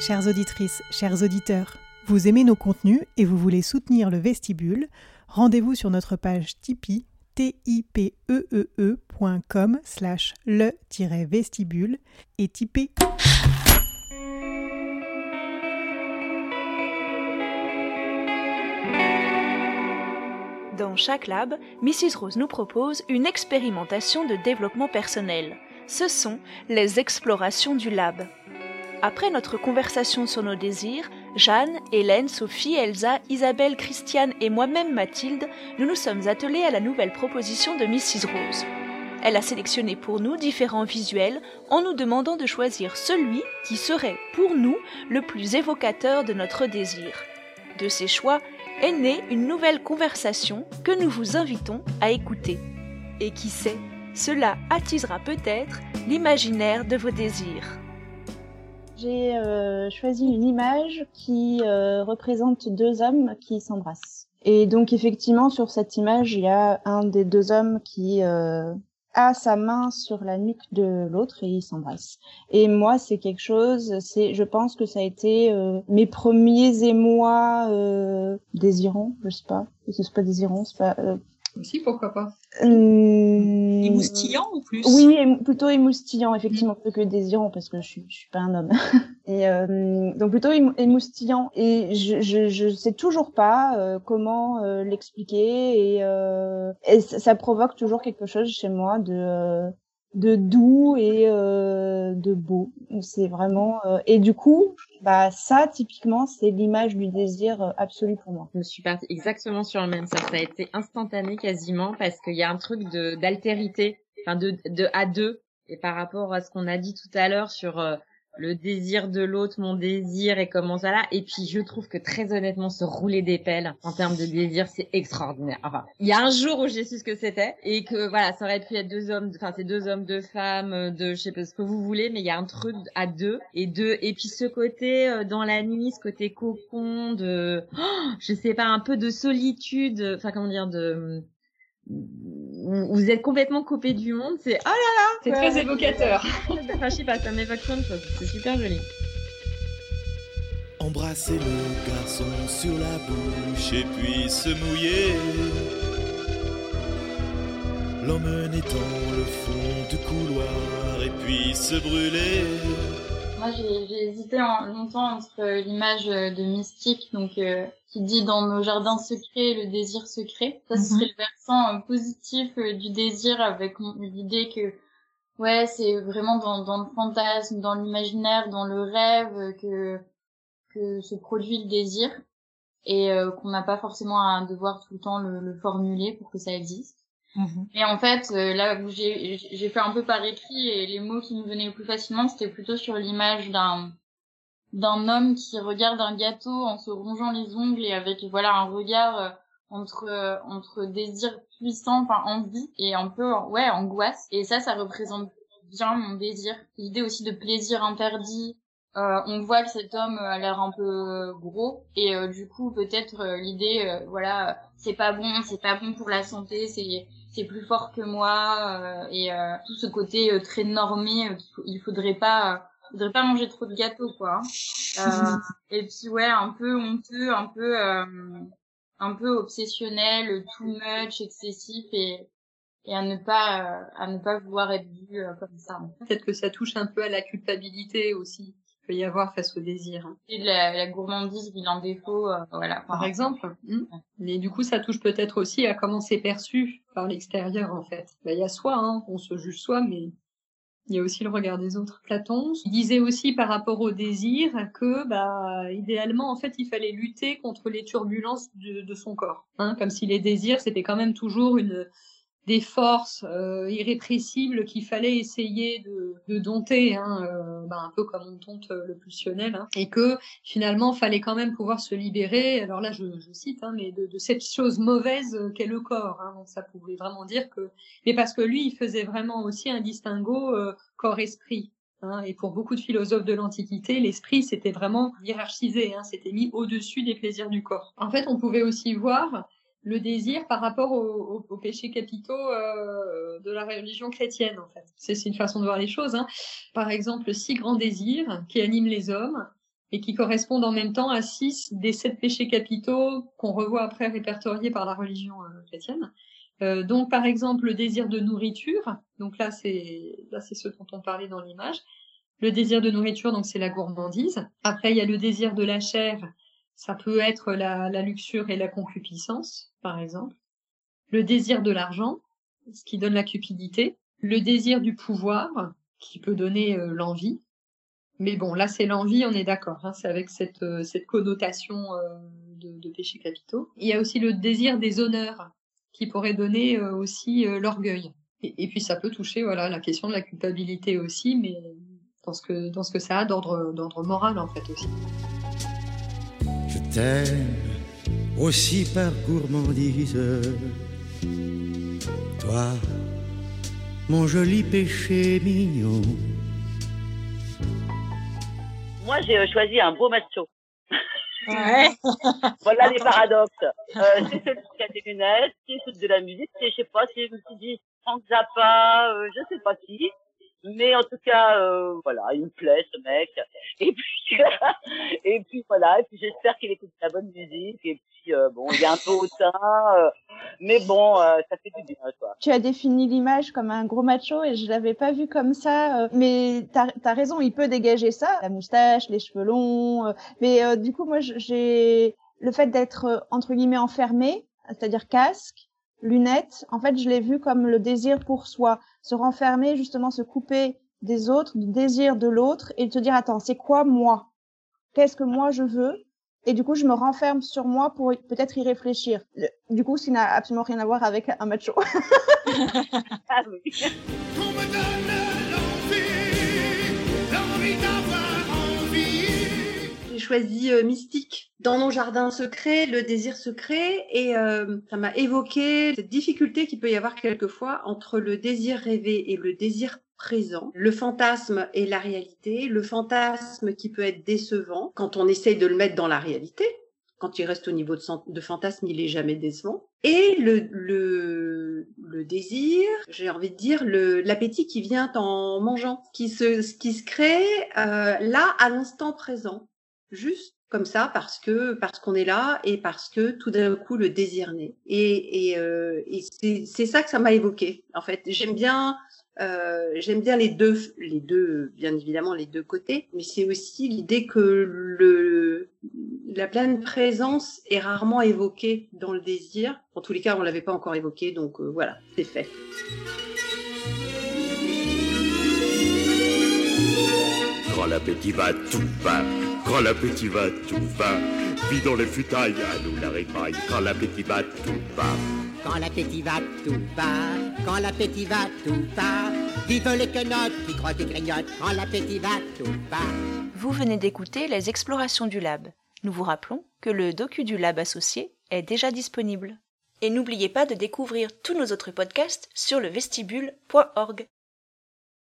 Chères auditrices, chers auditeurs, vous aimez nos contenus et vous voulez soutenir le vestibule, rendez-vous sur notre page Tipeee tipeee.com slash le-vestibule et Tipeee. Dans chaque lab, Mrs. Rose nous propose une expérimentation de développement personnel. Ce sont les explorations du lab. Après notre conversation sur nos désirs, Jeanne, Hélène, Sophie, Elsa, Isabelle, Christiane et moi-même Mathilde, nous nous sommes attelés à la nouvelle proposition de Mrs. Rose. Elle a sélectionné pour nous différents visuels en nous demandant de choisir celui qui serait pour nous le plus évocateur de notre désir. De ces choix est née une nouvelle conversation que nous vous invitons à écouter. Et qui sait, cela attisera peut-être l'imaginaire de vos désirs. J'ai euh, choisi une image qui euh, représente deux hommes qui s'embrassent. Et donc effectivement sur cette image, il y a un des deux hommes qui euh, a sa main sur la nuque de l'autre et ils s'embrassent. Et moi, c'est quelque chose, c'est, je pense que ça a été mes premiers émois désirants, je sais pas, c'est pas désirant, c'est pas aussi, pourquoi pas euh... Émoustillant ou plus Oui, plutôt émoustillant, effectivement, plutôt que désirant, parce que je suis, je suis pas un homme. et euh, donc plutôt émoustillant. Et je, je, je sais toujours pas euh, comment euh, l'expliquer. Et, et ça, provoque toujours quelque chose chez moi de de doux et euh, de beau. C'est vraiment euh, et du coup, bah ça typiquement c'est l'image du désir euh, absolu pour moi. Je suis partie exactement sur le même ça. Ça a été instantané quasiment parce qu'il y a un truc de d'altérité, enfin de de à deux et par rapport à ce qu'on a dit tout à l'heure sur euh, le désir de l'autre, mon désir et comment ça là. Et puis je trouve que très honnêtement, se rouler des pelles en termes de désir, c'est extraordinaire. Enfin, il y a un jour où j'ai su ce que c'était et que voilà, ça aurait pu être deux hommes, enfin c'est deux hommes, deux femmes, de je sais pas ce que vous voulez, mais il y a un truc à deux et deux. Et puis ce côté euh, dans la nuit, ce côté cocon de, oh, je sais pas, un peu de solitude, enfin comment dire de vous êtes complètement coupé du monde, c'est oh là là C'est très évocateur. enfin, je sais pas, ça m'évoque plein de choses, c'est super joli. Embrasser le garçon sur la bouche et puis se mouiller. L'emmener dans le fond du couloir et puis se brûler. Moi, j'ai hésité en, longtemps entre l'image de mystique, donc euh, qui dit dans nos jardins secrets le désir secret. Ça, ce serait le versant euh, positif euh, du désir avec l'idée que ouais, c'est vraiment dans, dans, le fantasme, dans l'imaginaire, dans le rêve que que se produit le désir et qu'on n'a pas forcément à devoir tout le temps le, le formuler pour que ça existe. Mmh. Et en fait, euh, là où j'ai fait un peu par écrit et les mots qui nous venaient le plus facilement, c'était plutôt sur l'image d'un d'un homme qui regarde un gâteau en se rongeant les ongles et avec voilà un regard euh, entre euh, entre désir puissant, enfin envie et un peu ouais angoisse. Et ça, ça représente bien mon désir. L'idée aussi de plaisir interdit. on voit que cet homme a l'air un peu gros et du coup peut-être l'idée voilà c'est pas bon, c'est pas bon pour la santé, c'est c'est plus fort que moi euh, et euh, tout ce côté euh, très normé il faudrait pas faudrait pas manger trop de gâteaux quoi hein. et puis ouais un peu honteux un peu un peu obsessionnel too much excessif et et à ne pas à ne pas vouloir être vu comme ça peut-être que ça touche un peu à la culpabilité aussi peut y avoir face au désir. Hein. Et la, la gourmandise, bilan défaut, euh, voilà. Par exemple. Mais du coup, ça touche peut-être aussi à comment c'est perçu par l'extérieur, en fait. Bah, il y a soi, hein, on se juge soi, mais il y a aussi le regard des autres. Platon disait aussi par rapport au désir que, bah, idéalement, en fait, il fallait lutter contre les turbulences de, de son corps. Hein, comme si les désirs, c'était quand même toujours une, des forces euh, irrépressibles qu'il fallait essayer de, de dompter, hein, euh, bah, un peu comme on dompte le pulsionnel, hein, et que finalement fallait quand même pouvoir se libérer. Alors là, je, je cite, hein, mais de, de, cette chose mauvaise qu'est le corps. Hein, donc ça pouvait vraiment dire que, mais parce que lui, il faisait vraiment aussi un distinguo euh, corps-esprit. Hein, et pour beaucoup de philosophes de l'Antiquité, l'esprit c'était vraiment hiérarchisé, hein, c'était mis au-dessus des plaisirs du corps. En fait, on pouvait aussi voir le désir par rapport aux au, péchés capitaux euh, de la religion chrétienne en fait. C'est une façon de voir les choses. Hein. Par exemple, six grands désirs qui animent les hommes et qui correspondent en même temps à six des sept péchés capitaux qu'on revoit après répertoriés par la religion euh, chrétienne. Euh, donc par exemple le désir de nourriture, donc là c'est là c'est ce dont on parlait dans l'image. Le désir de nourriture, donc c'est la gourmandise. Après il y a le désir de la chair, ça peut être la, luxure et la concupiscence, par exemple. Le désir de l'argent, ce qui donne la cupidité. Le désir du pouvoir, qui peut donner euh, l'envie. Mais bon, là c'est l'envie, on est d'accord. Hein, c'est avec cette, euh, cette connotation euh, de, de péché capitaux. Il y a aussi le désir des honneurs, qui pourrait donner aussi l'orgueil. Et, puis ça peut toucher voilà la question de la culpabilité aussi, mais dans ce que dans ce que ça a d'ordre moral en fait aussi. T'aime aussi par gourmandise, toi, mon joli péché mignon. Moi, j'ai choisi un beau macho. Ouais. voilà les paradoxes. Euh, c'est celui qui a des lunettes, qui écoute de la musique, c'est, je sais pas, si je me suis dit Frank Zappa, euh, je sais pas qui. Mais en tout cas, euh, voilà, il me plaît ce mec. Et puis, et puis voilà. Et puis j'espère qu'il écoute la bonne musique. Et puis euh, bon, il est un peu hautain, euh, mais bon, euh, ça fait du bien, quoi. Tu as défini l'image comme un gros macho et je l'avais pas vu comme ça. euh, mais t'as as raison, il peut dégager ça, la moustache, les cheveux longs. euh, mais du coup, moi, j'ai le fait d'être entre guillemets enfermé, c'est-à-dire casque, lunettes. En fait, je l'ai vu comme le désir pour soi, se renfermer, justement, se couper des autres, du désir de l'autre et se dire attends, c'est quoi moi? Qu'est-ce que moi je veux? Et du coup, je me renferme sur moi pour peut-être y réfléchir. Du coup, ça n'a absolument rien à voir avec un macho. Ah. Choisi euh, Mystique. Dans nos jardins secrets, le désir secret, et euh, ça m'a évoqué cette difficulté qu'il peut y avoir quelquefois entre le désir rêvé et le désir présent, le fantasme et la réalité, le fantasme qui peut être décevant quand on essaye de le mettre dans la réalité. Quand il reste au niveau de, fantasme, il est jamais décevant. Et le, le, le désir, j'ai envie de dire, l'appétit qui vient en mangeant, qui se, qui se crée euh, là, à l'instant présent juste comme ça parce que parce qu'on est là et parce que tout d'un coup le désir naît. Et et, euh, et c'est ça que ça m'a évoqué en fait. J'aime bien euh, j'aime bien les deux les deux bien évidemment les deux côtés mais c'est aussi l'idée que le la pleine présence est rarement évoquée dans le désir. En tous les cas on l'avait pas encore évoqué donc euh, voilà c'est fait. Quand l'appétit va, tout va. Vis dans les futailles, à nous la répaille. Quand l'appétit va, tout va. Quand l'appétit va, tout va. Quand l'appétit va, tout va. Vive les quenottes qui croquent et grignotent. Quand l'appétit va, tout va. Vous venez d'écouter les explorations du lab. Nous vous rappelons que le docu du lab associé est déjà disponible. Et n'oubliez pas de découvrir tous nos autres podcasts sur le vestibule.org.